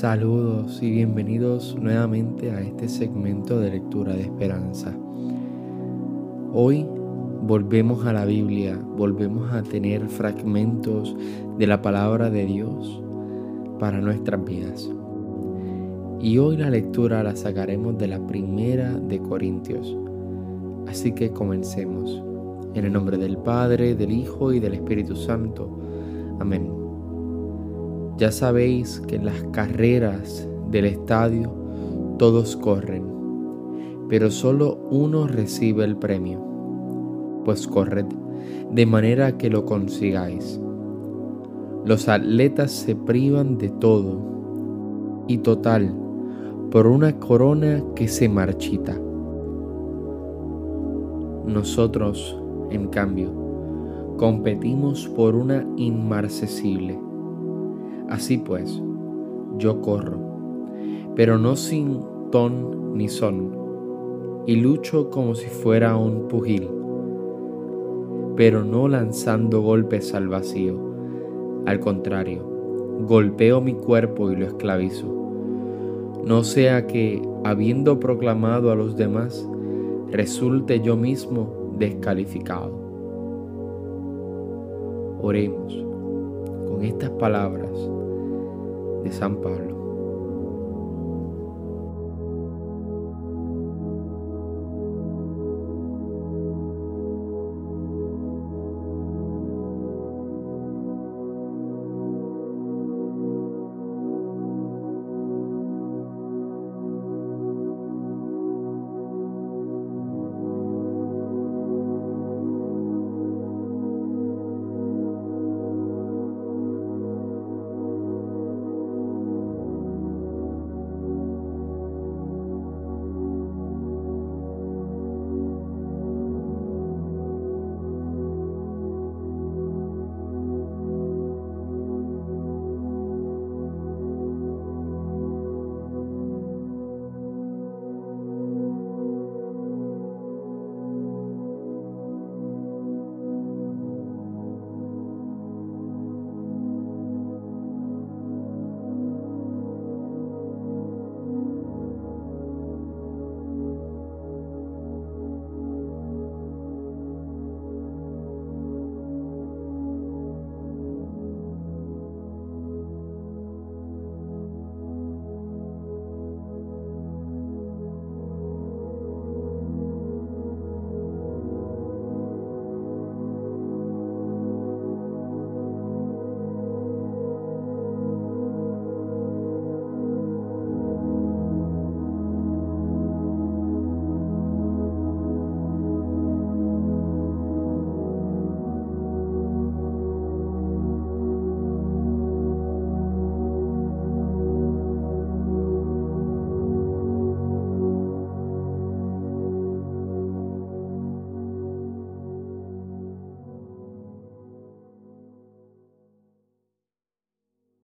Saludos y bienvenidos nuevamente a este segmento de lectura de esperanza. Hoy volvemos a la Biblia, volvemos a tener fragmentos de la palabra de Dios para nuestras vidas. Y hoy la lectura la sacaremos de la primera de Corintios. Así que comencemos. En el nombre del Padre, del Hijo y del Espíritu Santo. Amén. Ya sabéis que en las carreras del estadio todos corren, pero solo uno recibe el premio. Pues corred de manera que lo consigáis. Los atletas se privan de todo y total por una corona que se marchita. Nosotros, en cambio, competimos por una inmarcesible Así pues, yo corro, pero no sin ton ni son, y lucho como si fuera un pugil, pero no lanzando golpes al vacío. Al contrario, golpeo mi cuerpo y lo esclavizo. No sea que, habiendo proclamado a los demás, resulte yo mismo descalificado. Oremos con estas palabras de San Pablo.